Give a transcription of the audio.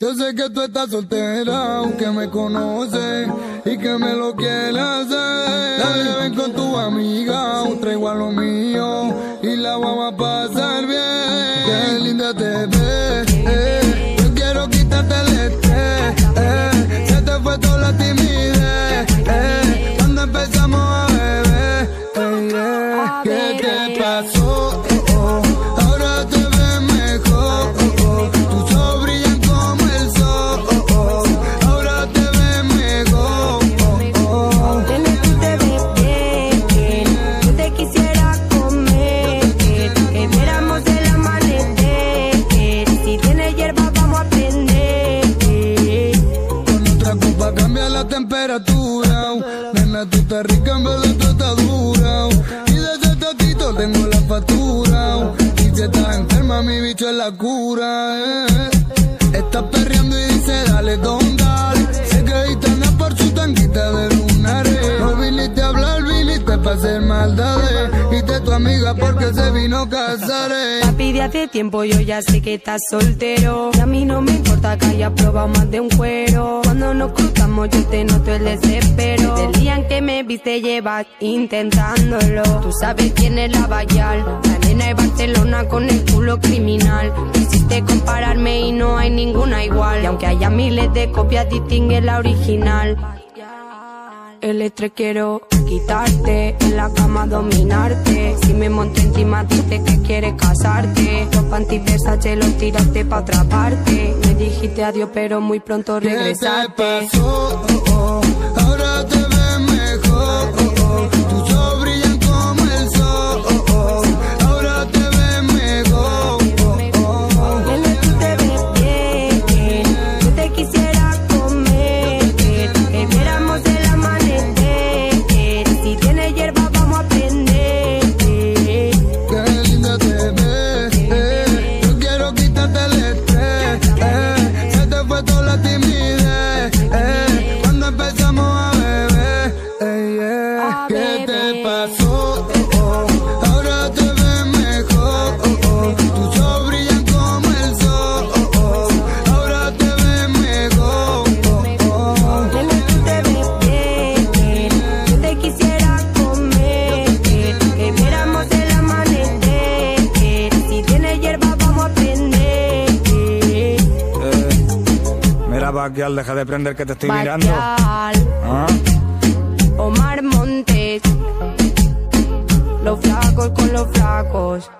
Yo sé que tú estás soltera, aunque me conoces y que me lo quieres hacer. Dale, ven con tu amiga, otra igual lo mío y la vamos tengo la factura. Y si estás enferma, mi bicho es la cura. eh. Estás perreando y dice, dale, don, dale. Sé que gitana por su tanquita de lunares. No viniste a hablar, viniste para hacer maldades. Y de tu amiga porque se vino a casar. eh. Papi, de hace tiempo yo ya sé que estás soltero. Y a mí no me importa que hayas probado más de un cuero. Cuando nos cruzamos yo te noto el desespero. Del día en que me viste llevas intentándolo. Tú sabes quién es la Bayal. La nena de Barcelona con el culo criminal. Quisiste compararme y no hay ninguna igual. Y aunque haya miles de copias, distingue la original. El estrés quiero quitarte, en la cama dominarte. Si me monto encima, dices que quieres casarte. Los panty Versace los tiraste pa' otra parte. Me dijiste adiós, pero muy pronto ¿Qué te regresaste. pasó? Oh, oh. Tienes hierba vamos a prender. Mira, Baquial, deja de prender que te estoy mirando. ¿Ah? Omar Montes, los flacos con los flacos.